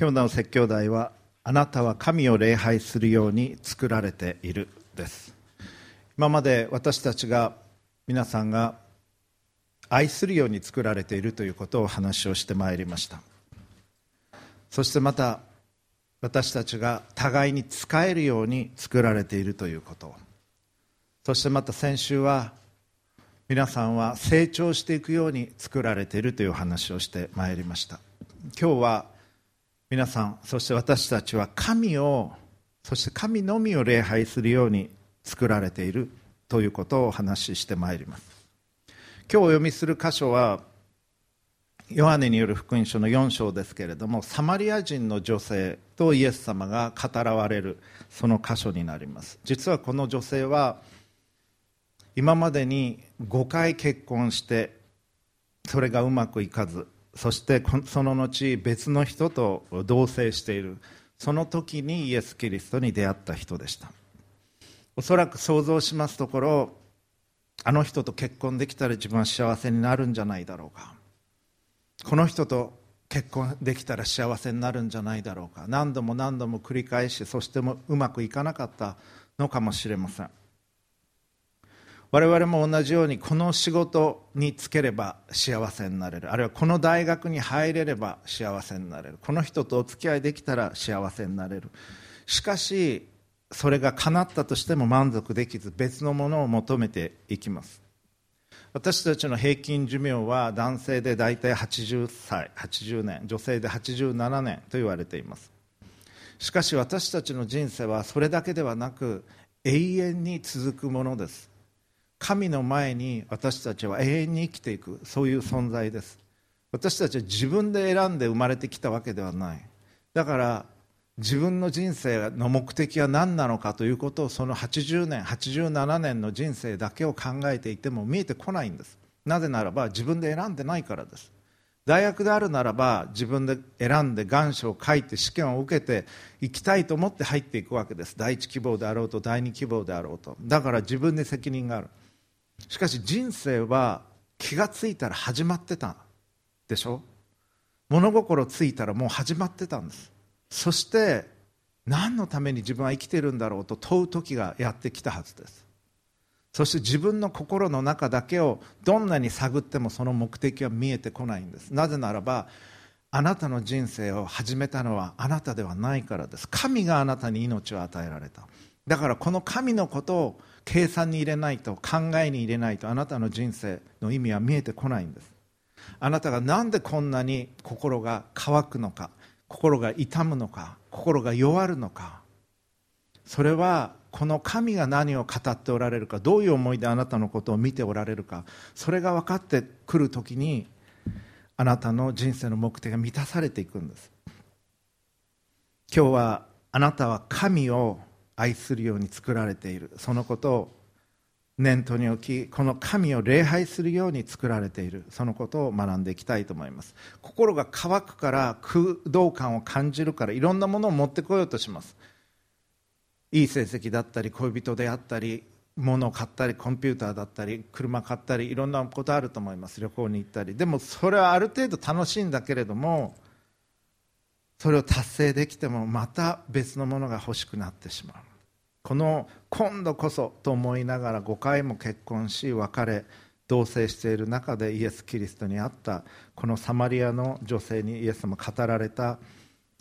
今日の説教題はあなたは神を礼拝するように作られているです。今まで私たちが皆さんが愛するように作られているということを話をしてまいりました。そしてまた私たちが互いに使えるように作られているということ。そしてまた先週は皆さんは成長していくように作られているという話をしてまいりました。今日は皆さんそして私たちは神をそして神のみを礼拝するように作られているということをお話ししてまいります。今日お読みする箇所はヨハネによる福音書の4章ですけれどもサマリア人の女性とイエス様が語られるその箇所になります。実はこの女性は今までに5回結婚してそれがうまくいかずそしてその後別の人と同棲している。その時にイエス・キリストに出会った人でした。おそらく想像しますところあの人と結婚できたら自分は幸せになるんじゃないだろうか。この人と結婚できたら幸せになるんじゃないだろうか。何度も何度も繰り返しそしてもうまくいかなかったのかもしれません。我々も同じようにこの仕事に就ければ幸せになれる。あるいはこの大学に入れれば幸せになれる。この人とお付き合いできたら幸せになれる。しかしそれが叶ったとしても満足できず別のものを求めていきます。私たちの平均寿命は男性で大体80歳80年女性で87年と言われています。しかし私たちの人生はそれだけではなく永遠に続くものです。神の前に私たちは永遠に生きていくそういう存在です。私たちは自分で選んで生まれてきたわけではない。だから自分の人生の目的は何なのかということをその80年87年の人生だけを考えていても見えてこないんです。なぜならば自分で選んでないからです。大学であるならば自分で選んで願書を書いて試験を受けて行きたいと思って入っていくわけです。第一希望であろうと第二希望であろうと。だから自分に責任がある。しかし人生は気がついたら始まってたでしょ？物心ついたらもう始まってたんです。そして何のために自分は生きてるんだろうと問う時がやってきたはずです。そして自分の心の中だけをどんなに探ってもその目的は見えてこないんです。なぜならばあなたの人生を始めたのはあなたではないからです。神があなたに命を与えられた。だからこの神のことを計算に入れないと考えに入れないとあなたの人生の意味は見えてこないんです。あなたが何でこんなに心が乾くのか心が痛むのか心が弱るのか。それはこの神が何を語っておられるかどういう思いであなたのことを見ておられるかそれが分かってくるときにあなたの人生の目的が満たされていくんです。今日はあなたは神を愛するように作られている。そのことを念頭に置きこの神を礼拝するように作られている。そのことを学んでいきたいと思います。心が乾くから空洞感を感じるからいろんなものを持ってこようとします。いい成績だったり恋人であったり物を買ったりコンピューターだったり車買ったりいろんなことあると思います。旅行に行ったり。でもそれはある程度楽しいんだけれどもそれを達成できてもまた別のものが欲しくなってしまう。この今度こそと思いながら5回も結婚し別れ同棲している中でイエス・キリストに会ったこのサマリアの女性にイエス様語られた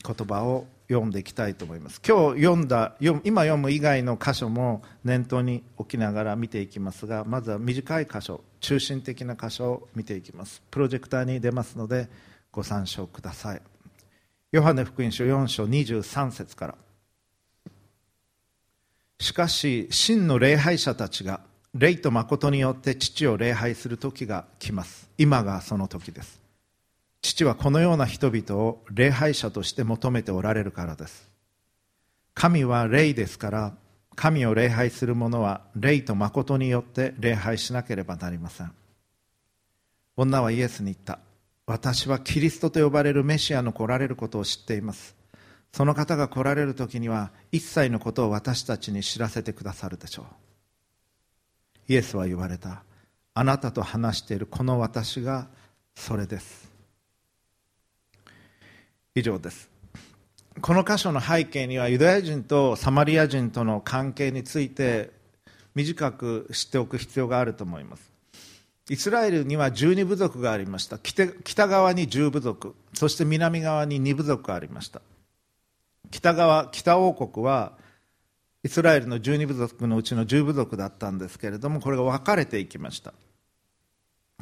言葉を読んでいきたいと思います。今日読んだ今読む以外の箇所も念頭に置きながら見ていきますがまずは短い箇所中心的な箇所を見ていきます。プロジェクターに出ますのでご参照ください。ヨハネ福音書4章23節から。しかし真の礼拝者たちが霊と誠によって父を礼拝する時が来ます。今がその時です。父はこのような人々を礼拝者として求めておられるからです。神は霊ですから神を礼拝する者は霊と誠によって礼拝しなければなりません。女はイエスに言った。私はキリストと呼ばれるメシアの来られることを知っています。その方が来られる時には一切のことを私たちに知らせてくださるでしょう。イエスは言われた。あなたと話しているこの私がそれです。以上です。この箇所の背景にはユダヤ人とサマリア人との関係について短く知っておく必要があると思います。イスラエルには12部族がありました。北側に10部族そして南側に2部族がありました。北側北王国はイスラエルの12部族のうちの10部族だったんですけれどもこれが分かれていきました。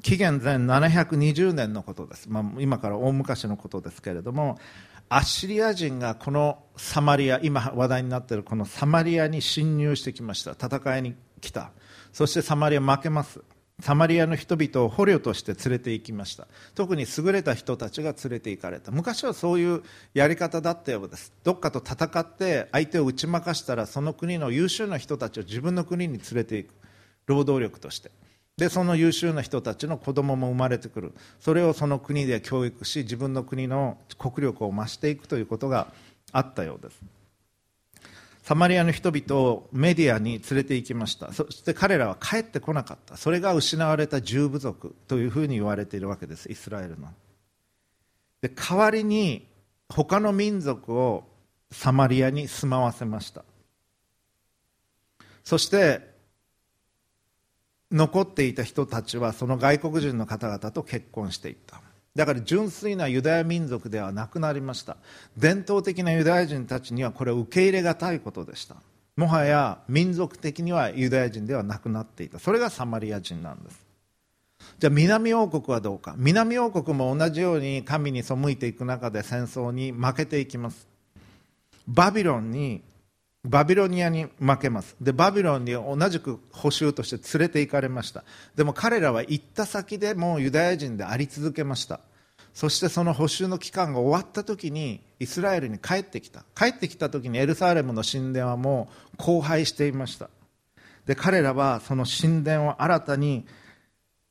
紀元前720年のことです、まあ、今から大昔のことですけれどもアッシリア人がこのサマリア今話題になっているこのサマリアに侵入してきました。戦いに来た。そしてサマリア負けます。サマリアの人々を捕虜として連れて行きました。特に優れた人たちが連れて行かれた。昔はそういうやり方だったようです。どっかと戦って相手を打ち負かしたらその国の優秀な人たちを自分の国に連れていく。労働力として。でその優秀な人たちの子供も生まれてくる。それをその国で教育し自分の国の国力を増していくということがあったようです。サマリアの人々をメディアに連れて行きました。そして彼らは帰ってこなかった。それが失われた十部族というふうに言われているわけです。イスラエルの。で代わりに他の民族をサマリアに住まわせました。そして残っていた人たちはその外国人の方々と結婚していった。だから純粋なユダヤ民族ではなくなりました。伝統的なユダヤ人たちにはこれを受け入れがたいことでした。もはや民族的にはユダヤ人ではなくなっていた。それがサマリア人なんです。じゃあ南王国はどうか。南王国も同じように神に背いていく中で戦争に負けていきます。バビロンにバビロニアに負けます。でバビロンに同じく補修として連れて行かれました。でも彼らは行った先でもうユダヤ人であり続けました。そしてその補修の期間が終わった時にイスラエルに帰ってきた。帰ってきた時にエルサレムの神殿はもう荒廃していました。で彼らはその神殿を新たに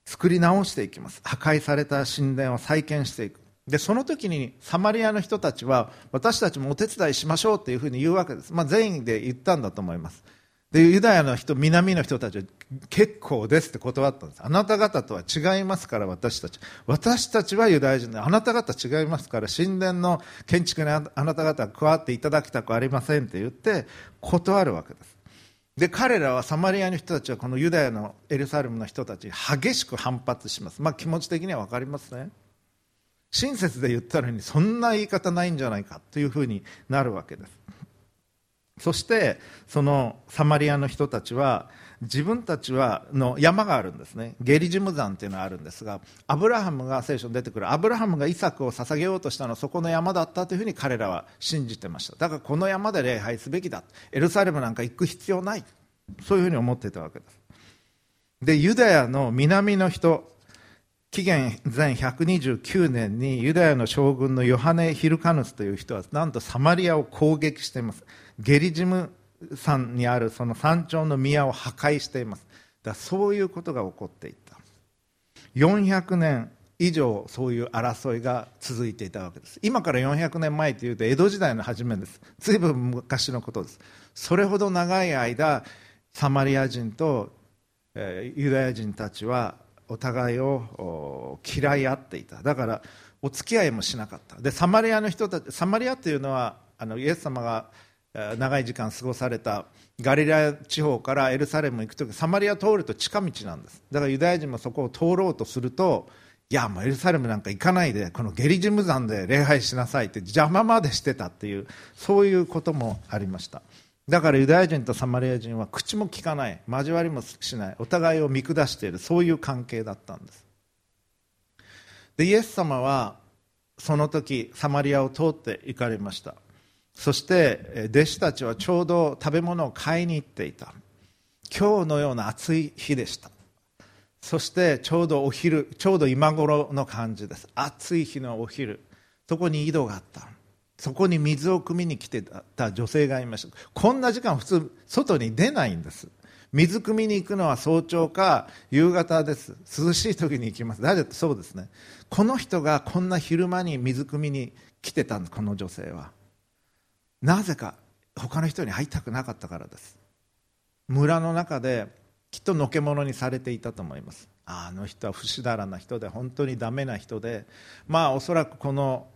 作り直していきます。破壊された神殿を再建していく。でその時にサマリアの人たちは私たちもお手伝いしましょうというふうに言うわけです、まあ、全員で言ったんだと思います。でユダヤの人南の人たちは結構ですって断ったんです。あなた方とは違いますから私たち。私たちはユダヤ人であなた方違いますから神殿の建築にあなた方加わっていただきたくありませんって言って断るわけです。で彼らはサマリアの人たちはこのユダヤのエルサレムの人たちに激しく反発します、まあ、気持ち的には分かりますね。親切で言ったのにそんな言い方ないんじゃないかというふうになるわけです。そしてそのサマリアの人たちは自分たちはの山があるんですね。ゲリジム山というのがあるんですがアブラハムが聖書に出てくる。アブラハムがイサクを捧げようとしたのはそこの山だったというふうに彼らは信じてました。だからこの山で礼拝すべきだ。エルサレムなんか行く必要ない。そういうふうに思っていたわけです。でユダヤの南の人紀元前129年にユダヤの将軍のヨハネ・ヒルカヌスという人はなんとサマリアを攻撃しています。ゲリジム山にあるその山頂の宮を破壊しています。だそういうことが起こっていった。400年以上そういう争いが続いていたわけです。今から400年前というと江戸時代の初めです。随分昔のことです。それほど長い間サマリア人とユダヤ人たちはお互いを嫌い合っていた。だからお付き合いもしなかった。でサマリアの人たちサマリアというのはあのイエス様が長い時間過ごされたガリラ地方からエルサレムに行く時サマリア通ると近道なんです。だからユダヤ人もそこを通ろうとするといやもうエルサレムなんか行かないでこのゲリジム山で礼拝しなさいって邪魔までしてたっていうそういうこともありました。だからユダヤ人とサマリア人は口も聞かない交わりもしないお互いを見下しているそういう関係だったんです。でイエス様はその時サマリアを通って行かれました。そして弟子たちはちょうど食べ物を買いに行っていた。今日のような暑い日でした。そしてちょうどお昼ちょうど今頃の感じです。暑い日のお昼。そこに井戸があった。そこに水を汲みに来てた女性がいました。こんな時間普通外に出ないんです。水汲みに行くのは早朝か夕方です。涼しい時に行きます。だってそうですね。この人がこんな昼間に水汲みに来てたんですこの女性は。なぜか他の人に会いたくなかったからです。村の中できっとのけ者にされていたと思います。あの人は不死だらな人で本当にダメな人でまあおそらくこの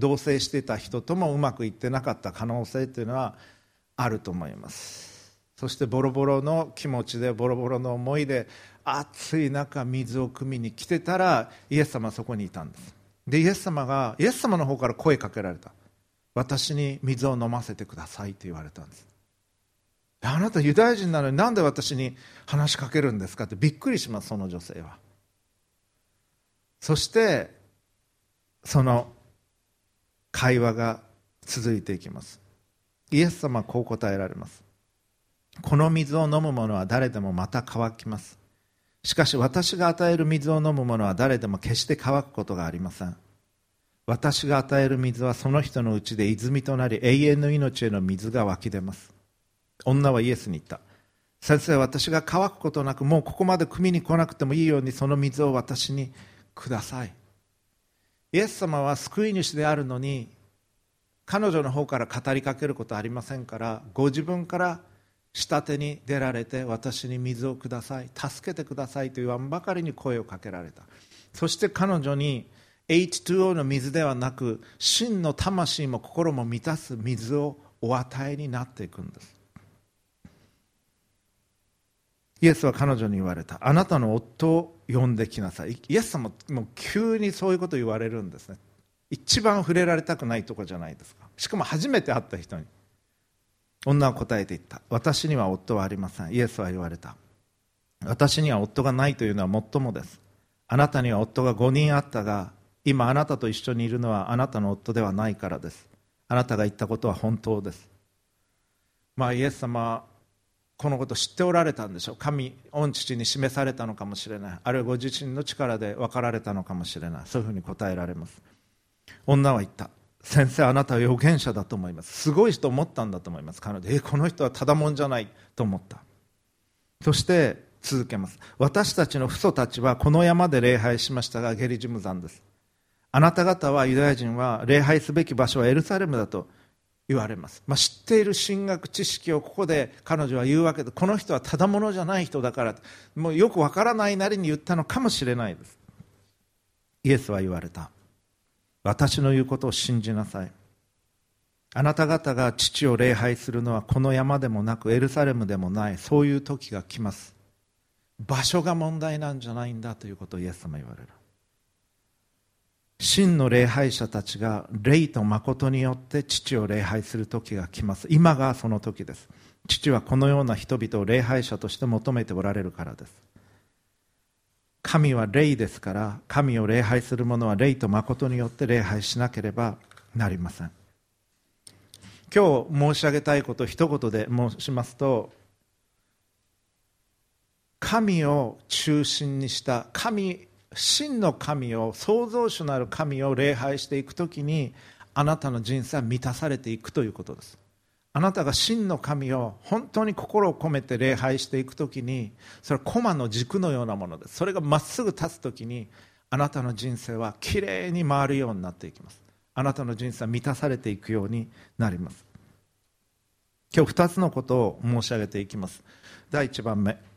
同棲してた人ともうまくいってなかった可能性というのはあると思います。そしてボロボロの気持ちでボロボロの思いで暑い中水を汲みに来てたらイエス様はそこにいたんです。でイエス様がイエス様の方から声かけられた。私に水を飲ませてくださいと言われたんです。あなたユダヤ人なのになんで私に話しかけるんですかってびっくりしますその女性は。そしてその会話が続いていきます。イエス様はこう答えられます。この水を飲む者は誰でもまた乾きます。しかし私が与える水を飲む者は誰でも決して乾くことがありません。私が与える水はその人のうちで泉となり永遠の命への水が湧き出ます。女はイエスに言った。先生私が乾くことなくもうここまで汲みに来なくてもいいようにその水を私にください。イエス様は救い主であるのに彼女の方から語りかけることありませんからご自分から下手に出られて私に水をください助けてくださいと言わんばかりに声をかけられた。そして彼女に H2O の水ではなく真の魂も心も満たす水をお与えになっていくんです。イエスは彼女に言われた。あなたの夫を呼んできなさい。イエス様も急にそういうこと言われるんですね。一番触れられたくないとこじゃないですか。しかも初めて会った人に。女は答えていった。私には夫はありません。イエスは言われた。私には夫がないというのはもっともです。あなたには夫が5人あったが今あなたと一緒にいるのはあなたの夫ではないからです。あなたが言ったことは本当です。まあイエス様このこと知っておられたんでしょう。神御父に示されたのかもしれない。あるいはご自身の力で分かられたのかもしれない。そういうふうに答えられます。女は言った。先生あなたは預言者だと思います。すごい人思ったんだと思います。彼女えこの人はただもんじゃない。と思った。そして続けます。私たちの父祖たちはこの山で礼拝しましたがゲリジム山です。あなた方はユダヤ人は礼拝すべき場所はエルサレムだと言われます、まあ、知っている神学知識をここで彼女は言うわけでこの人はただものじゃない人だからもうよくわからないなりに言ったのかもしれないです。イエスは言われた。私の言うことを信じなさい。あなた方が父を礼拝するのはこの山でもなくエルサレムでもないそういう時が来ます。場所が問題なんじゃないんだということをイエス様言われる。真の礼拝者たちが霊と誠によって父を礼拝する時が来ます。今がその時です。父はこのような人々を礼拝者として求めておられるからです。神は霊ですから神を礼拝する者は霊と誠によって礼拝しなければなりません。今日申し上げたいこと一言で申しますと神を中心にした神真の神を創造主なる神を礼拝していくときにあなたの人生は満たされていくということです。あなたが真の神を本当に心を込めて礼拝していくときにそれは駒の軸のようなものです。それがまっすぐ立つときにあなたの人生はきれいに回るようになっていきます。あなたの人生は満たされていくようになります。今日2つのことを申し上げていきます。第1番目。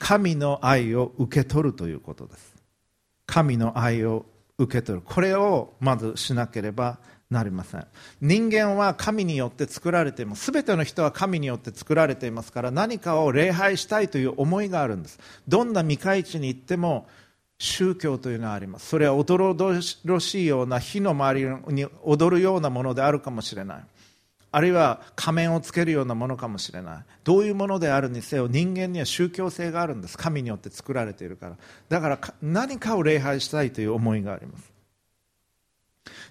神の愛を受け取るということです。神の愛を受け取る。これをまずしなければなりません。人間は神によって作られています。全ての人は神によって作られていますから何かを礼拝したいという思いがあるんです。どんな未開地に行っても宗教というのはあります。それはおどろろしいような火の周りに踊るようなものであるかもしれない。あるいは仮面をつけるようなものかもしれない。どういうものであるにせよ人間には宗教性があるんです。神によって作られているから。だから何かを礼拝したいという思いがあります。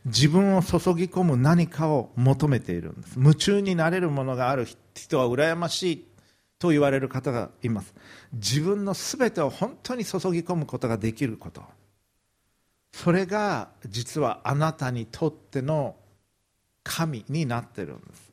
自分を注ぎ込む何かを求めているんです。夢中になれるものがある。人は羨ましい。と言われる方がいます。自分の全てを本当に注ぎ込むことができること。それが実はあなたにとっての神になってるんです。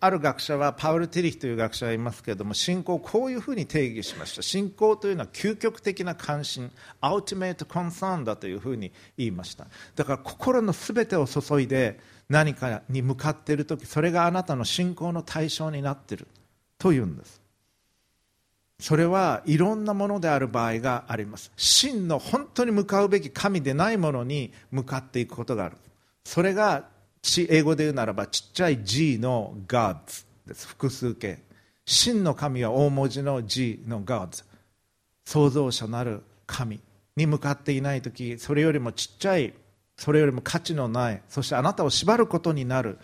ある学者はパウル・ティリヒという学者がいますけれども信仰をこういうふうに定義しました。信仰というのは究極的な関心アウトメイト・コンサーンだというふうに言いました。だから心の全てを注いで何かに向かっている時それがあなたの信仰の対象になっている。というんです。それはいろんなものである場合があります。真の本当に向かうべき神でないものに向かっていくことがある。それが英語で言うならばちっちゃい G の Gods です。複数形。真の神は大文字の G の Gods 創造者なる神に向かっていない時それよりもちっちゃいそれよりも価値のないそしてあなたを縛ることになる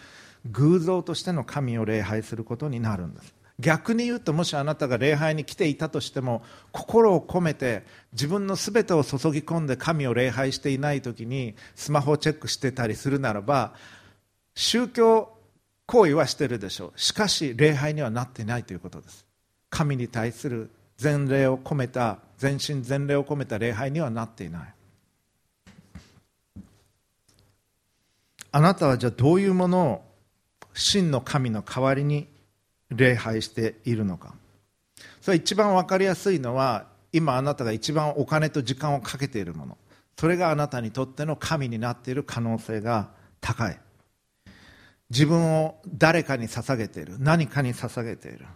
偶像としての神を礼拝することになるんです。逆に言うともしあなたが礼拝に来ていたとしても心を込めて自分の全てを注ぎ込んで神を礼拝していない時にスマホをチェックしてたりするならば宗教行為はしてるでしょう。しかし礼拝にはなってないということです。神に対する前礼を込めた全身全霊を込めた礼拝にはなっていない。あなたはじゃあどういうものを真の神の代わりに礼拝しているのか。それ一番分かりやすいのは今あなたが一番お金と時間をかけているもの。それがあなたにとっての神になっている可能性が高い。自分を誰かに捧げている。何かに捧げている。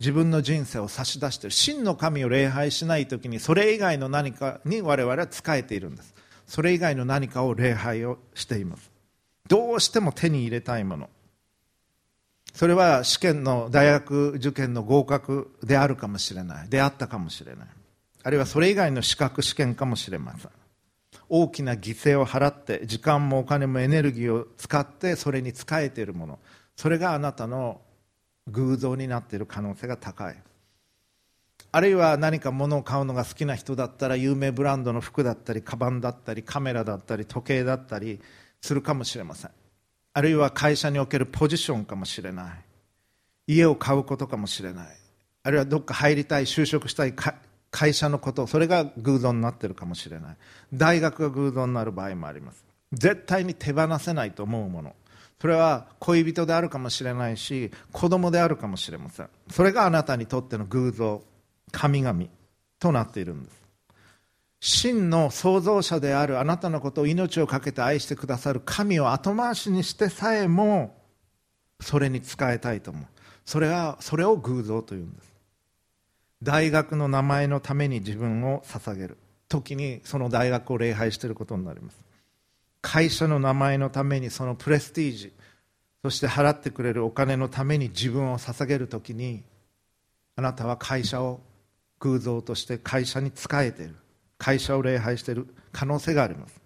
自分の人生を差し出している。真の神を礼拝しない時にそれ以外の何かに我々は仕えているんです。それ以外の何かを礼拝をしています。どうしても手に入れたいもの。それは試験の大学受験の合格であるかもしれない。であったかもしれない。あるいはそれ以外の資格試験かもしれません。大きな犠牲を払って時間もお金もエネルギーを使ってそれに仕えているもの。それがあなたの偶像になっている可能性が高い。あるいは何か物を買うのが好きな人だったら有名ブランドの服だったりカバンだったりカメラだったり時計だったりするかもしれません。あるいは会社におけるポジションかもしれない。家を買うことかもしれない。あるいはどっか入りたい就職したい会社のことそれが偶像になっているかもしれない。大学が偶像になる場合もあります。絶対に手放せないと思うもの。それは恋人であるかもしれないし子供であるかもしれません。それがあなたにとっての偶像神々となっているんです。真の創造者であるあなたのことを命を懸けて愛してくださる神を後回しにしてさえもそれに仕えたいと思う。それはそれを偶像というんです。大学の名前のために自分を捧げる。時にその大学を礼拝していることになります。会社の名前のためにそのプレスティージそして払ってくれるお金のために自分を捧げる時にあなたは会社を偶像として会社に仕えている。会社を礼拝している。可能性があります。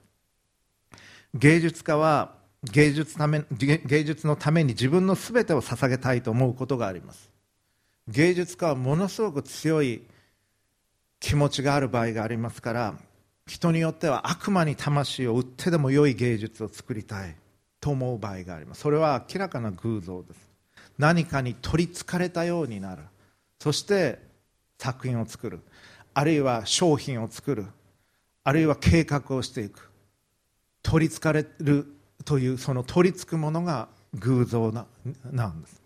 芸術家は芸術ため芸術のために自分の全てを捧げたいと思うことがあります。芸術家はものすごく強い気持ちがある場合がありますから人によっては悪魔に魂を売ってでも良い芸術を作りたいと思う場合があります。それは明らかな偶像です。何かに取りつかれたようになる。そして作品を作る。あるいは商品を作る。あるいは計画をしていく。取りつかれるというその取りつくものが偶像ななんです。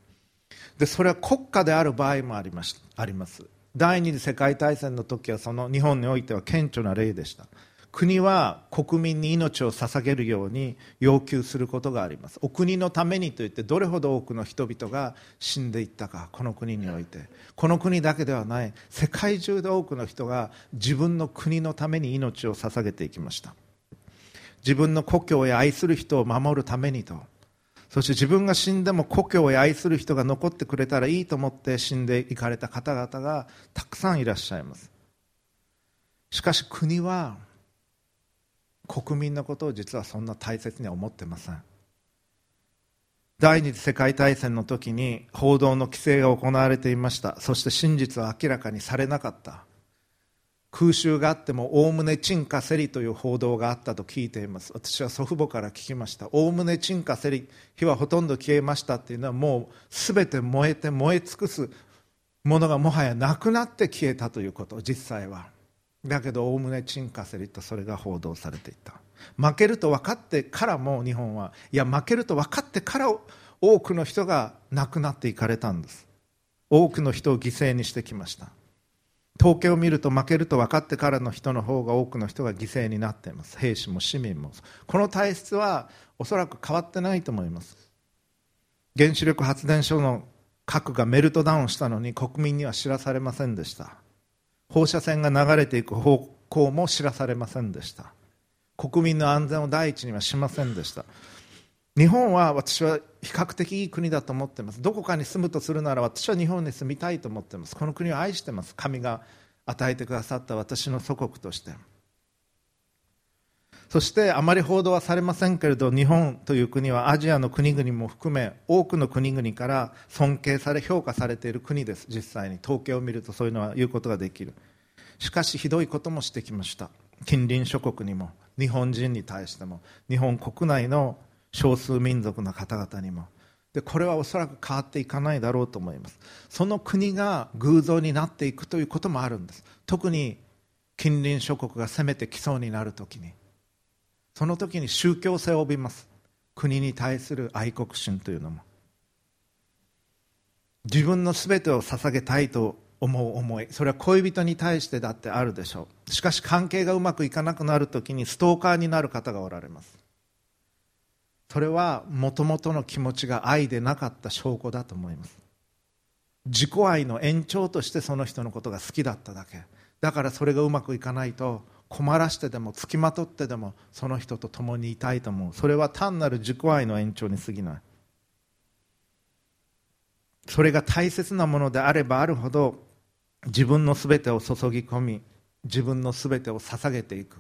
でそれは国家である場合もありますあります。第二次世界大戦の時はその日本においては顕著な例でした。国は国民に命を捧げるように要求することがあります。お国のためにといってどれほど多くの人々が死んでいったかこの国において。この国だけではない。世界中で多くの人が自分の国のために命を捧げていきました。自分の故郷や愛する人を守るためにと。そして自分が死んでも故郷や愛する人が残ってくれたらいいと思って死んでいかれた方々がたくさんいらっしゃいます。しかし国は国民のことを実はそんな大切には思ってません。第二次世界大戦の時に報道の規制が行われていました。そして真実は明らかにされなかった。空襲があってもおおむね鎮火せりという報道があったと聞いています。私は祖父母から聞きました。おおむね鎮火せり火はほとんど消えましたっていうのはもう全て燃えて燃え尽くすものがもはやなくなって消えたということ。実際は。だけどおおむね沈下せりとそれが報道されていた。負けると分かってからも日本はいや負けると分かってから多くの人が亡くなっていかれたんです。多くの人を犠牲にしてきました。統計を見ると負けると分かってからの人の方が多くの人が犠牲になっています。兵士も市民も。この体質はおそらく変わってないと思います。原子力発電所の核がメルトダウンしたのに国民には知らされませんでした。放射線が流れていく方向も知らされませんでした。国民の安全を第一にはしませんでした。日本は私は比較的いい国だと思ってます。どこかに住むとするなら私は日本に住みたいと思ってます。この国を愛してます。神が与えてくださった私の祖国として。そしてあまり報道はされませんけれど日本という国はアジアの国々も含め多くの国々から尊敬され評価されている国です。実際に。統計を見るとそういうのは言うことができる。しかしひどいこともしてきました。近隣諸国にも。日本人に対しても。日本国内の少数民族の方々にも。でこれはおそらく変わっていかないだろうと思います。その国が偶像になっていくということもあるんです。特に近隣諸国が攻めてきそうになるときに。その時に宗教性を帯びます。国に対する愛国心というのも。自分の全てを捧げたいと思う思い。それは恋人に対してだってあるでしょう。しかし関係がうまくいかなくなる時にストーカーになる方がおられます。それはもともとの気持ちが愛でなかった証拠だと思います。自己愛の延長としてその人のことが好きだっただけ。だからそれがうまくいかないと困らしてでもつきまとってでもその人と共にいたいと思う。それは単なる自己愛の延長に過ぎない。それが大切なものであればあるほど自分の全てを注ぎ込み自分の全てを捧げていく。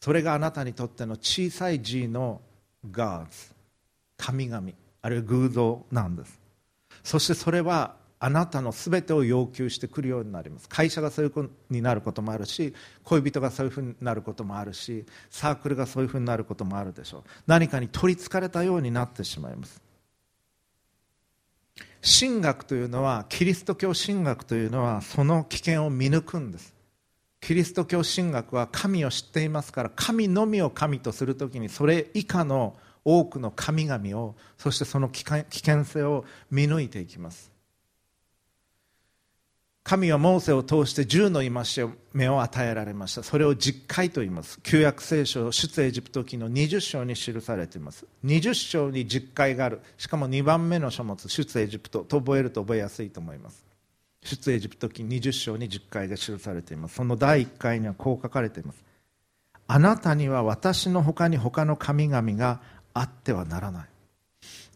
それがあなたにとっての小さい G の Gods 神々あるいは偶像なんです。そしてそれはあなたの全てを要求してくるようになります。会社がそういうふうになることもあるし恋人がそういうふうになることもあるしサークルがそういうふうになることもあるでしょう。何かに取りつかれたようになってしまいます。神学というのはキリスト教神学というのはその危険を見抜くんです。キリスト教神学は神を知っていますから神のみを神とするときにそれ以下の多くの神々をそしてその危険性を見抜いていきます。神はモーセを通して10の戒めを与えられました。それを実会と言います。旧約聖書出エジプト記の20章に記されています。20章に実会がある。しかも2番目の書物出エジプトと覚えると覚えやすいと思います。出エジプト記20章に実会が記されています。その第1回にはこう書かれています。あなたには私の他に他の神々があってはならない。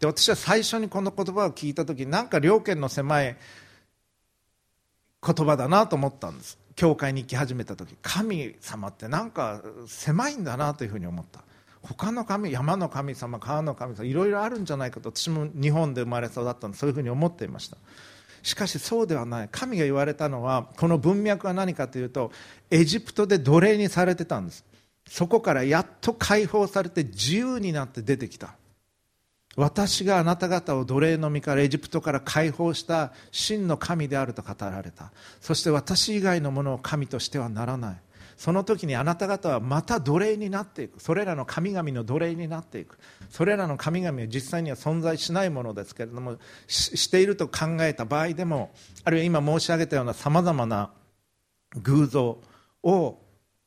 で私は最初にこの言葉を聞いた時なんか両権の狭い言葉だなと思ったんです。教会に行き始めた時。神様ってなんか狭いんだなというふうに思った。他の神山の神様川の神様いろいろあるんじゃないかと私も日本で生まれ育ったのでそういうふうに思っていました。しかしそうではない。神が言われたのはこの文脈は何かというとエジプトで奴隷にされてたんです。そこからやっと解放されて自由になって出てきた。私があなた方を奴隷の身からエジプトから解放した真の神であると語られた。そして私以外のものを神としてはならない。その時にあなた方はまた奴隷になっていく。それらの神々の奴隷になっていく。それらの神々は実際には存在しないものですけれどもしていると考えた場合でもあるいは今申し上げたようなさまざまな偶像を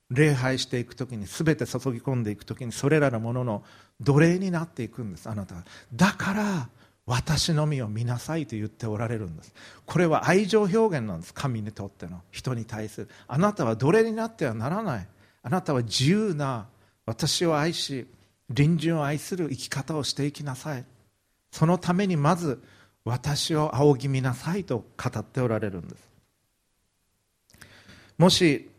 礼拝していく時に全て注ぎ込んでいく時にそれらのものの奴隷になっていくんですあなたはだから私のみを見なさいと言っておられるんです。これは愛情表現なんです。神にとっての。人に対する。あなたは奴隷になってはならない。あなたは自由な私を愛し隣人を愛する生き方をしていきなさい。そのためにまず私を仰ぎ見なさいと語っておられるんです。もし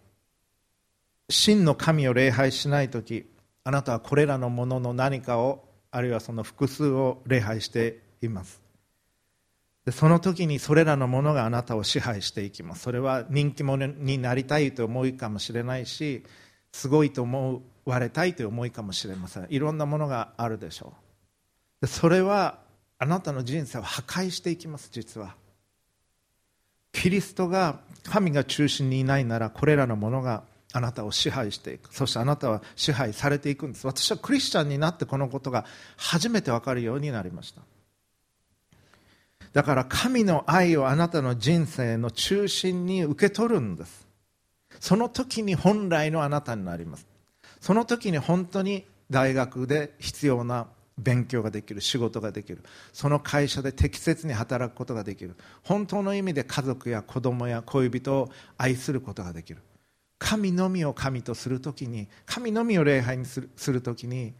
真の神を礼拝しない時あなたはこれらのものの何かをあるいはその複数を礼拝しています。でその時にそれらのものがあなたを支配していきます。それは人気者になりたいという思いかもしれないしすごいと思われたいという思いかもしれません。いろんなものがあるでしょう。でそれはあなたの人生を破壊していきます実は。キリストが神が中心にいないならこれらのものがあなたを支配していく。そしてあなたは支配されていくんです。私はクリスチャンになってこのことが初めて分かるようになりました。だから神の愛をあなたの人生の中心に受け取るんです。その時に本来のあなたになります。その時に本当に大学で必要な勉強ができる仕事ができる。その会社で適切に働くことができる。本当の意味で家族や子供や恋人を愛することができる。神のみを神とするときに神のみを礼拝にするするときに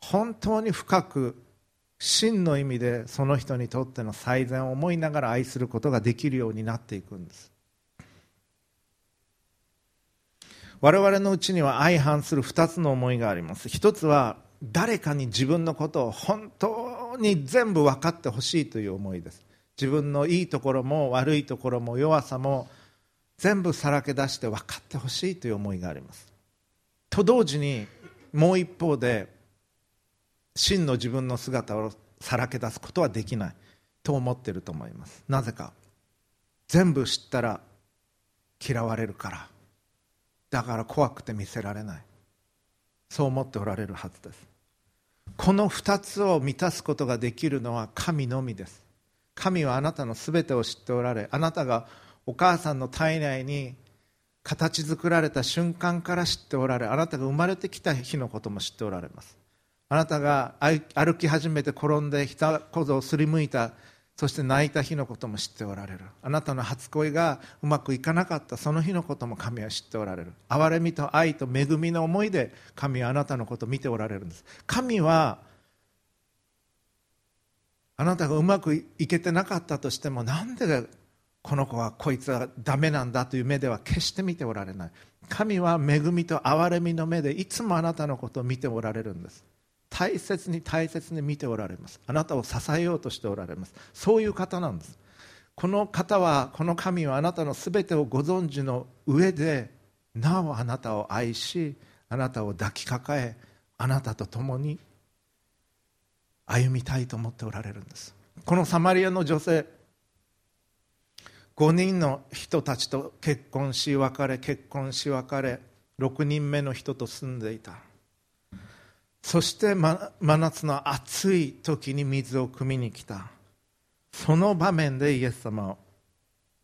本当に深く真の意味でその人にとっての最善を思いながら愛することができるようになっていくんです。我々のうちには相反する2つの思いがあります。一つは誰かに自分のことを本当に全部分かってほしいという思いです。自分のいいところも悪いところも弱さも全部さらけ出して分かってほしいという思いがあります。と同時にもう一方で真の自分の姿をさらけ出すことはできないと思ってると思います。なぜか。全部知ったら嫌われるから。だから怖くて見せられない。そう思っておられるはずです。この2つを満たすことができるのは神のみです。神はあなたのすべてを知っておられあなたがお母さんの体内に形作られた瞬間から知っておられあなたが生まれてきた日のことも知っておられます。あなたが歩き始めて転んでひたこぞをすりむいたそして泣いた日のことも知っておられる。あなたの初恋がうまくいかなかったその日のことも神は知っておられる。憐れみと愛と恵みの思いで神はあなたのことを見ておられるんです。神はあなたがうまくいけてなかったとしてもなんでこの子はこいつはダメなんだという目では決して見ておられない。神は恵みと憐れみの目でいつもあなたのことを見ておられるんです。大切に大切に見ておられます。あなたを支えようとしておられます。そういう方なんです。この方はこの神はあなたのすべてをご存知の上でなおあなたを愛しあなたを抱きかかえあなたと共に歩みたいと思っておられるんです。このサマリアの女性5人の人たちと結婚し別れ結婚し別れ6人目の人と住んでいた。そして真夏の暑い時に水を汲みに来た。その場面でイエス様を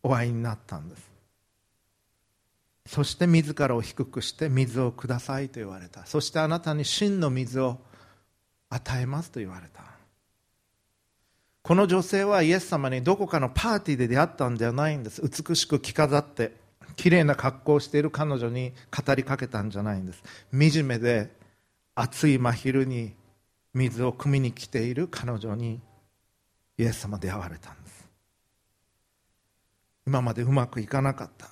お会いになったんです。そして自らを低くして水をくださいと言われた。そしてあなたに真の水を与えますと言われた。この女性はイエス様にどこかのパーティーで出会ったんではないんです。美しく着飾って綺麗な格好をしている彼女に語りかけたんじゃないんです。惨めで暑い真昼に水を汲みに来ている彼女にイエス様出会われたんです。今までうまくいかなかった。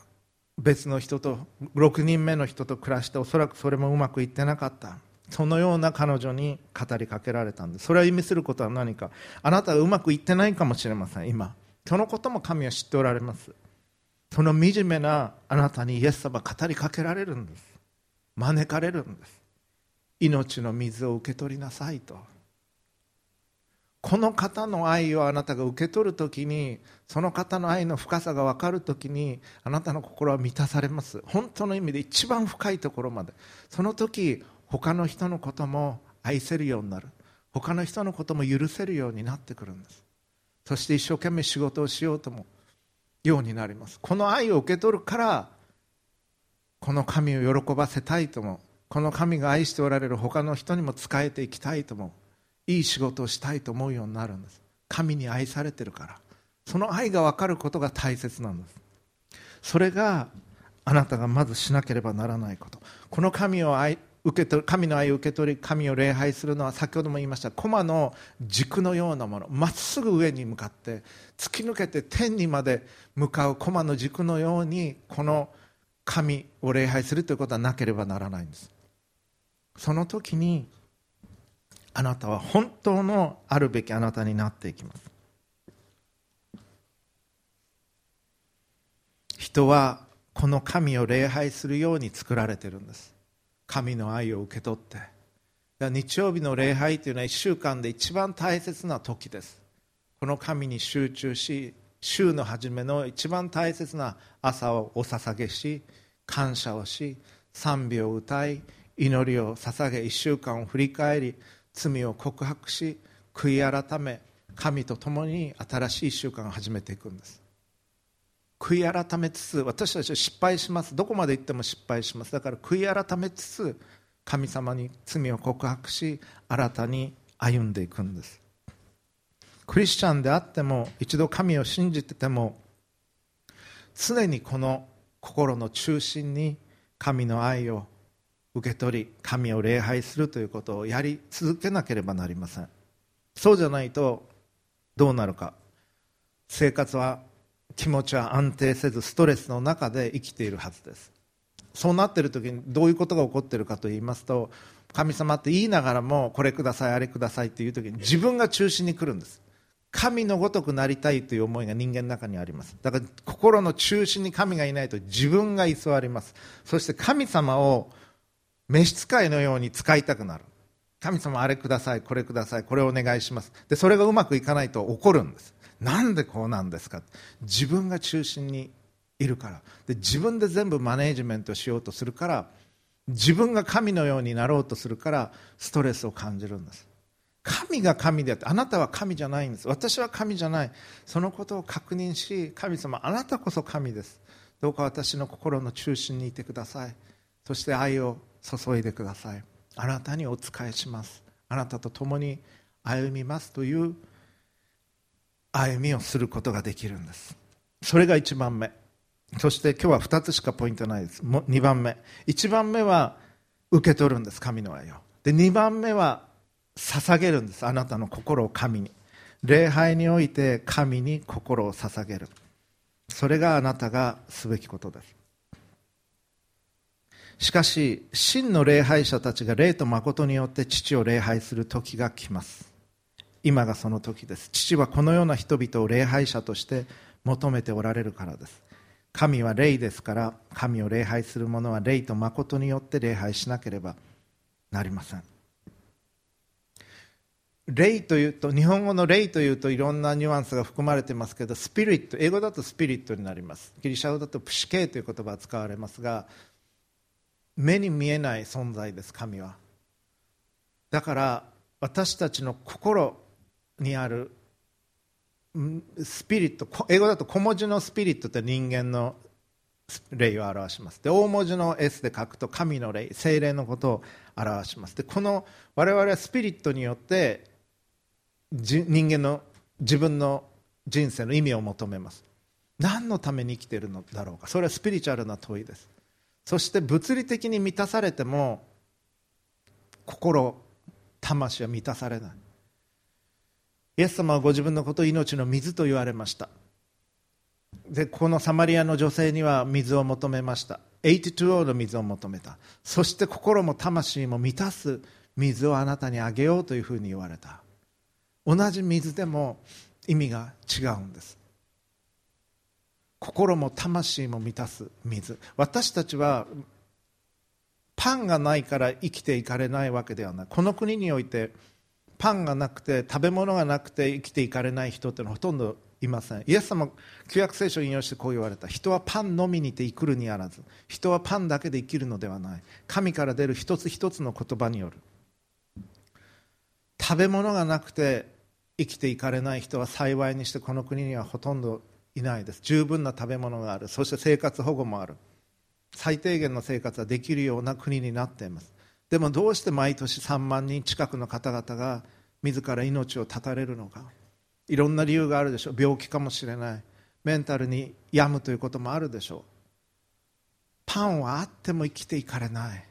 別の人と6人目の人と暮らしておそらくそれもうまくいってなかった。そのような彼女に語りかけられたんです。それは意味することは何か。あなたがうまくいってないかもしれません今。そのことも神は知っておられます。その惨めなあなたにイエス様語りかけられるんです。招かれるんです。命の水を受け取りなさいと。この方の愛をあなたが受け取るときにその方の愛の深さが分かるときにあなたの心は満たされます。本当の意味で一番深いところまで。その時他の人のことも愛せるようになる。他の人のことも許せるようになってくるんです。そして一生懸命仕事をしようともようになります。この愛を受け取るからこの神を喜ばせたいともこの神が愛しておられる他の人にも仕えていきたいともいい仕事をしたいと思うようになるんです。神に愛されてるから。その愛が分かることが大切なんです。それがあなたがまずしなければならないこと。この神を愛受け取神の愛を受け取り神を礼拝するのは先ほども言いました駒の軸のようなもの。まっすぐ上に向かって突き抜けて天にまで向かう駒の軸のようにこの神を礼拝するということはなければならないんです。その時にあなたは本当のあるべきあなたになっていきます。人はこの神を礼拝するように作られてるんです。神の愛を受け取って。日曜日の礼拝というのは1週間で一番大切な時です。この神に集中し週の初めの一番大切な朝をお捧げし感謝をし賛美を歌い祈りを捧げ1週間を振り返り罪を告白し悔い改め神と共に新しい1週間を始めていくんです。悔い改めつつ私たちは失敗します。どこまで行っても失敗します。だから悔い改めつつ神様に罪を告白し新たに歩んでいくんです。クリスチャンであっても一度神を信じてても常にこの心の中心に神の愛を受け取り神を礼拝するということをやり続けなければなりません。そうじゃないとどうなるか。生活は気持ちは安定せずストレスの中で生きているはずです。そうなっている時にどういうことが起こっているかと言いますと神様って言いながらもこれくださいあれくださいっていう時に自分が中心に来るんです。神のごとくなりたいという思いが人間の中にあります。だから心の中心に神がいないと自分が居座ります。そして神様を召使いのように使いたくなる。神様あれくださいこれくださいこれお願いします。でそれがうまくいかないと怒るんです。なんでこうなんですか？自分が中心にいるから。で自分で全部マネージメントしようとするから自分が神のようになろうとするからストレスを感じるんです。神が神であってあなたは神じゃないんです。私は神じゃない。そのことを確認し神様あなたこそ神です。どうか私の心の中心にいてください。そして愛を注いでください。あなたにお仕えします。あなたと共に歩みますという歩みをすることができるんです。それが1番目。そして今日は2つしかポイントないです。2番目。1番目は受け取るんです。神の愛を。で2番目は捧げるんです。あなたの心を神に。礼拝において神に心を捧げる。それがあなたがすべきことです。しかし真の礼拝者たちが霊と誠によって父を礼拝する時が来ます。今がその時です。父はこのような人々を礼拝者として求めておられるからです。神は霊ですから神を礼拝する者は霊と誠によって礼拝しなければなりません。霊というと日本語の霊というといろんなニュアンスが含まれてますけどスピリット英語だとスピリットになります。ギリシャ語だとプシケイという言葉が使われますが目に見えない存在です神は。だから私たちの心にあるスピリット英語だと小文字のスピリットって人間の霊を表します。で大文字の S で書くと神の霊精霊のことを表します。でこの我々はスピリットによって人間の自分の人生の意味を求めます。何のために生きているのだろうか。それはスピリチュアルな問いです。そして物理的に満たされても心魂は満たされない。イエス様はご自分のことを命の水と言われました。でこのサマリアの女性には水を求めました。82の水を求めた。そして心も魂も満たす水をあなたにあげようというふうに言われた。同じ水でも意味が違うんです。心も魂も満たす水。私たちはパンがないから生きていかれないわけではない。この国においてパンがなくて食べ物がなくて生きていかれない人ってのはほとんどいません。イエス様旧約聖書を引用してこう言われた。人はパンのみにて生くるにあらず。人はパンだけで生きるのではない。神から出る一つ一つの言葉による。食べ物がなくて生きていかれない人は幸いにしてこの国にはほとんどいないです。十分な食べ物がある。そして生活保護もある。最低限の生活はできるような国になっています。でもどうして毎年3万人近くの方々が自ら命を絶たれるのか。いろんな理由があるでしょう。病気かもしれない。メンタルに病むということもあるでしょう。パンはあっても生きていかれない。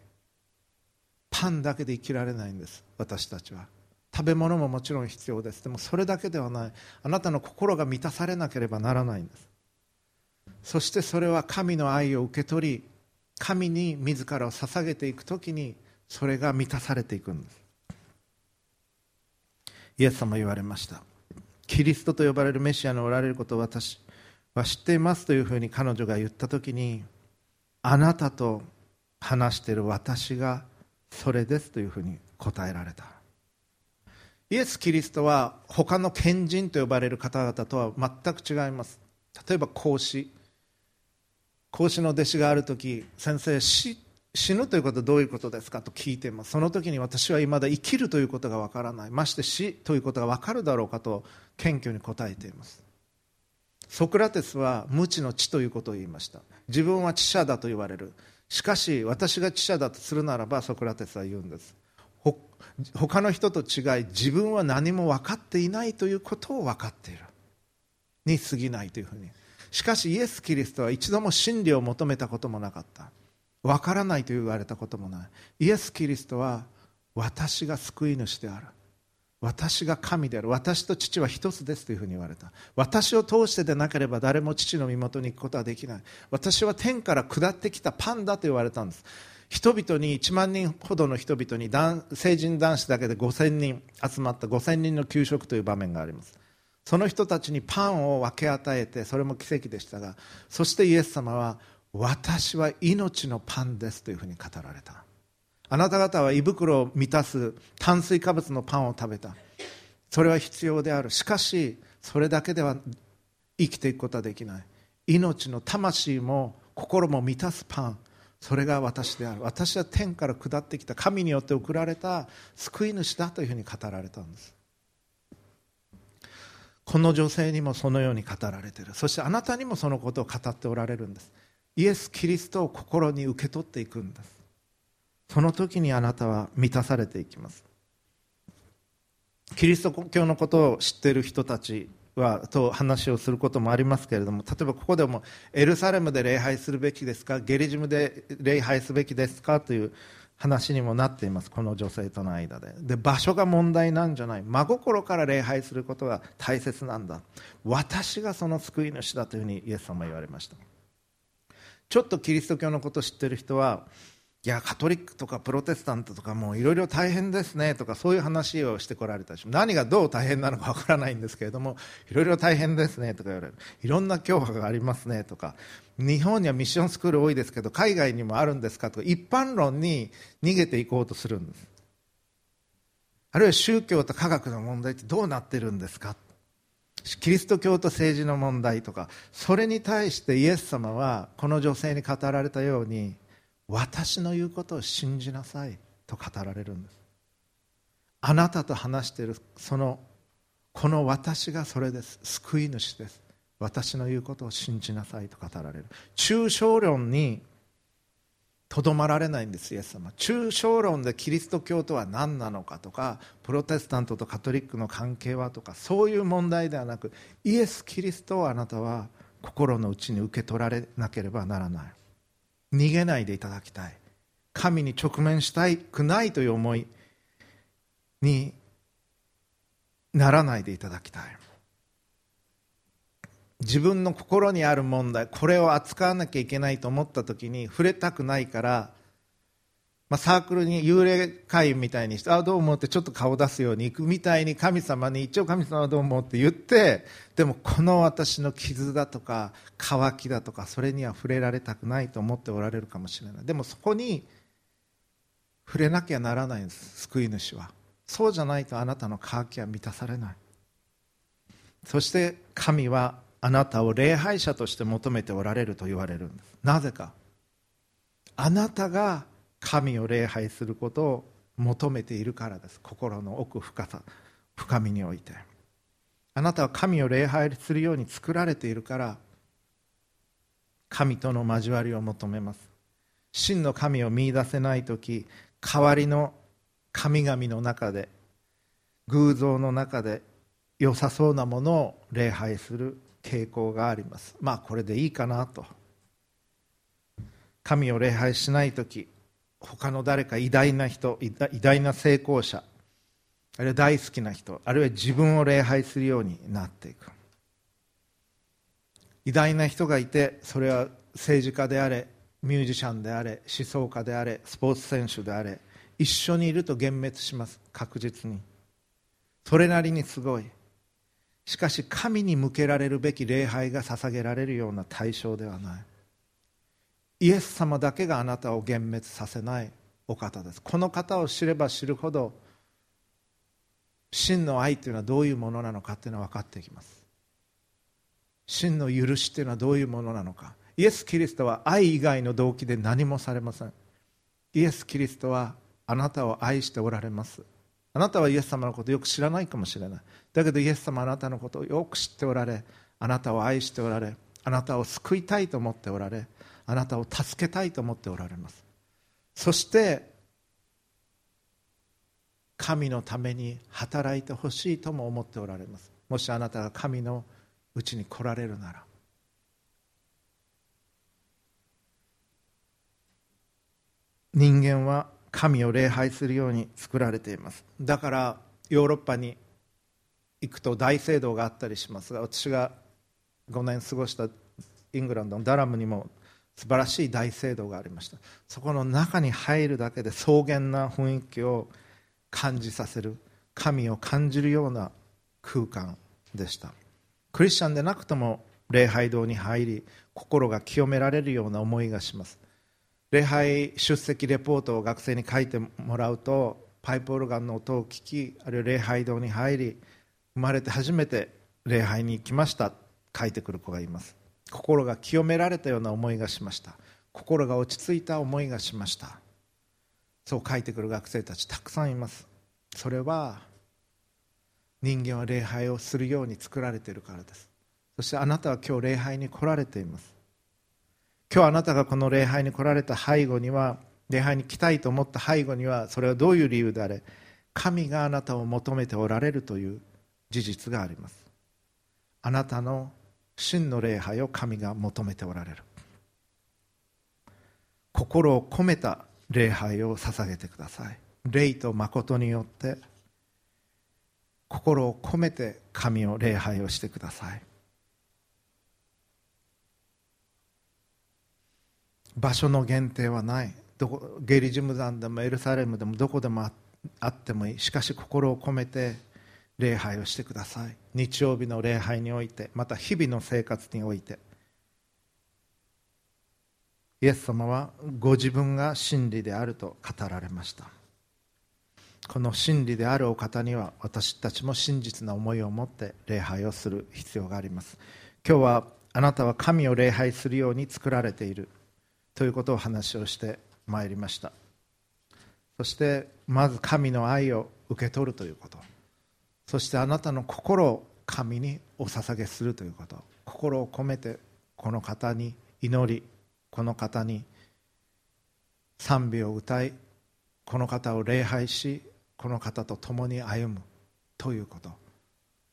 パンだけで生きられないんです。私たちは。食べ物ももちろん必要です。でもそれだけではない。あなたの心が満たされなければならないんです。そしてそれは神の愛を受け取り神に自らを捧げていく時にそれが満たされていくんです。イエス様言われました。キリストと呼ばれるメシアのおられることを私は知っていますというふうに彼女が言った時にあなたと話している私がそれですというふうに答えられた。イエス・キリストは他の賢人と呼ばれる方々とは全く違います。例えば孔子。孔子の弟子がある時先生死死ぬということはどういうことですかと聞いていますその時に私は未だ生きるということがわからない。まして死ということがわかるだろうかと謙虚に答えています。ソクラテスは無知の知ということを言いました。自分は知者だと言われる。しかし私が知者だとするならばソクラテスは言うんです。他の人と違い自分は何も分かっていないということを分かっている。に過ぎないというふうに。しかしイエス・キリストは一度も真理を求めたこともなかった。分からないと言われたこともない。イエス・キリストは私が救い主である。私が神である。私と父は一つですというふうに言われた。私を通してでなければ誰も父の身元に行くことはできない。私は天から下ってきたパンだと言われたんです。人々に1万人ほどの人々に成人男子だけで5000人集まった5000人の給食という場面があります。その人たちにパンを分け与えてそれも奇跡でしたがそしてイエス様は私は命のパンですというふうに語られた。あなた方は胃袋を満たす炭水化物のパンを食べた。それは必要である。しかしそれだけでは生きていくことはできない。命の魂も心も満たすパン。それが私である。私は天から下ってきた神によって送られた救い主だというふうに語られたんです。この女性にもそのように語られている。そしてあなたにもそのことを語っておられるんです。イエス・キリストを心に受け取っていくんです。その時にあなたは満たされていきます。キリスト教のことを知っている人たちはと話をすることもありますけれども例えばここでもエルサレムで礼拝するべきですか？ゲリジムで礼拝すべきですか？という話にもなっていますこの女性との間で。で場所が問題なんじゃない。真心から礼拝することが大切なんだ。私がその救い主だというふうにイエス様は言われました。ちょっとキリスト教のことを知ってる人はいやカトリックとかプロテスタントとかもいろいろ大変ですねとかそういう話をしてこられたし何がどう大変なのかわからないんですけれどもいろいろ大変ですねとか言われる。いろんな教派がありますねとか。日本にはミッションスクール多いですけど海外にもあるんですかとか一般論に逃げていこうとするんです。あるいは宗教と科学の問題ってどうなってるんですか？キリスト教と政治の問題とか。それに対してイエス様はこの女性に語られたように私の言うことを信じなさいと語られるんです。あなたと話しているそのこの私がそれです。救い主です。私の言うことを信じなさいと語られる。抽象論にとどまられないんですイエス様。抽象論でキリスト教とは何なのかとかプロテスタントとカトリックの関係はとかそういう問題ではなくイエス・キリストをあなたは心の内に受け取られなければならない。逃げないでいただきたい。神に直面したくないという思いにならないでいただきたい。自分の心にある問題これを扱わなきゃいけないと思った時に触れたくないからまあ、サークルに幽霊会員みたいにして、あ、どうもってちょっと顔出すように行くみたいに神様に一応神様はどうもって言って、でもこの私の傷だとか、渇きだとか、それには触れられたくないと思っておられるかもしれない。でもそこに触れなきゃならないんです、救い主は。そうじゃないとあなたの渇きは満たされない。そして神はあなたを礼拝者として求めておられると言われるんです。なぜか。あなたが神を礼拝することを求めているからです。心の奥深さ深みにおいて。あなたは神を礼拝するように作られているから神との交わりを求めます。真の神を見いだせない時代わりの神々の中で偶像の中で良さそうなものを礼拝する傾向があります。まあこれでいいかなと。神を礼拝しない時他の誰か偉大な人偉大な成功者あるいは大好きな人あるいは自分を礼拝するようになっていく。偉大な人がいてそれは政治家であれミュージシャンであれ思想家であれスポーツ選手であれ一緒にいると幻滅します確実に。それなりにすごい。しかし神に向けられるべき礼拝が捧げられるような対象ではない。イエス様だけがあなたを幻滅させないお方です。この方を知れば知るほど真の愛というのはどういうものなのかというのは分かっていきます。真の許しというのはどういうものなのか。イエス・キリストは愛以外の動機で何もされません。イエス・キリストはあなたを愛しておられます。あなたはイエス様のことをよく知らないかもしれない。だけどイエス様あなたのことをよく知っておられあなたを愛しておられあなたを救いたいと思っておられあなたを助けたいと思っておられます。そして神のために働いてほしいとも思っておられます。もしあなたが神のうちに来られるなら。人間は神を礼拝するように作られています。だからヨーロッパに行くと大聖堂があったりしますが私が5年過ごしたイングランドのダラムにも素晴らしい大聖堂がありました。そこの中に入るだけで草原な雰囲気を感じさせる神を感じるような空間でした。クリスチャンでなくても礼拝堂に入り心が清められるような思いがします。礼拝出席レポートを学生に書いてもらうとパイプオルガンの音を聞きあるいは礼拝堂に入り生まれて初めて礼拝に行きました書いてくる子がいます。心が清められたような思いがしました。心が落ち着いた思いがしました。そう書いてくる学生たちたくさんいます。それは人間は礼拝をするように作られているからです。そしてあなたは今日礼拝に来られています。今日あなたがこの礼拝に来られた背後には礼拝に来たいと思った背後にはそれはどういう理由であれ神があなたを求めておられるという事実があります。あなたの真の礼拝を神が求めておられる。心を込めた礼拝を捧げてください。霊と誠によって心を込めて神を礼拝をしてください。場所の限定はない。どこゲリジム山でもエルサレムでもどこでもあってもいい。しかし心を込めて礼拝をしてください。日曜日の礼拝においてまた日々の生活においてイエス様はご自分が真理であると語られました。この真理であるお方には私たちも真実な思いを持って礼拝をする必要があります。今日はあなたは神を礼拝するように作られているということを話をしてまいりました。そしてまず神の愛を受け取るということ。そしてあなたの心を神にお捧げするということ。心を込めてこの方に祈りこの方に賛美を歌いこの方を礼拝しこの方と共に歩むということ。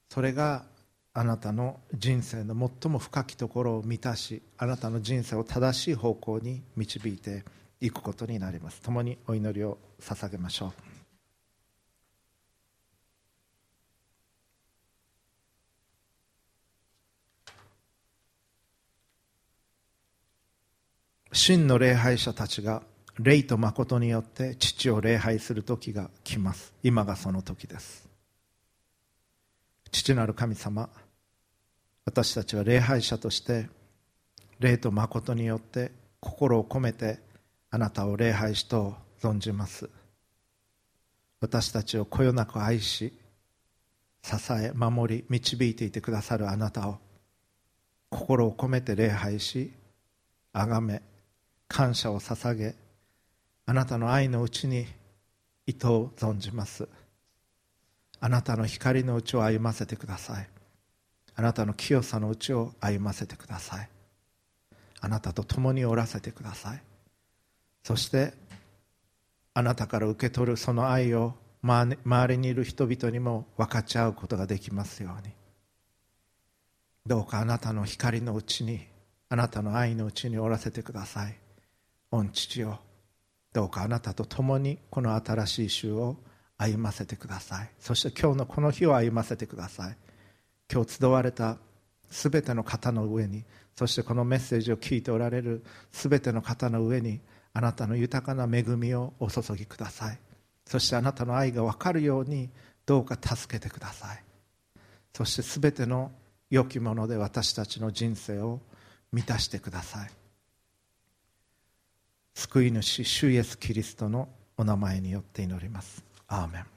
それがあなたの人生の最も深きところを満たしあなたの人生を正しい方向に導いていくことになります。共にお祈りを捧げましょう。真の礼拝者たちが霊と誠によって父を礼拝する時が来ます。今がその時です。父なる神様私たちは礼拝者として霊と誠によって心を込めてあなたを礼拝しと存じます。私たちをこよなく愛し支え守り導いていてくださるあなたを心を込めて礼拝し崇め感謝を捧げあなたの愛のうちに意図を存じます。あなたの光のうちを歩ませてください。あなたの清さのうちを歩ませてください。あなたと共におらせてください。そしてあなたから受け取るその愛を周りにいる人々にも分かち合うことができますように。どうかあなたの光のうちにあなたの愛のうちにおらせてください。御父よどうかあなたと共にこの新しい週を歩ませてください。そして今日のこの日を歩ませてください。今日集われたすべての方の上にそしてこのメッセージを聞いておられるすべての方の上にあなたの豊かな恵みをお注ぎください。そしてあなたの愛が分かるようにどうか助けてください。そしてすべての良きもので私たちの人生を満たしてください。救い主主イエスキリストのお名前によって祈ります。アーメン。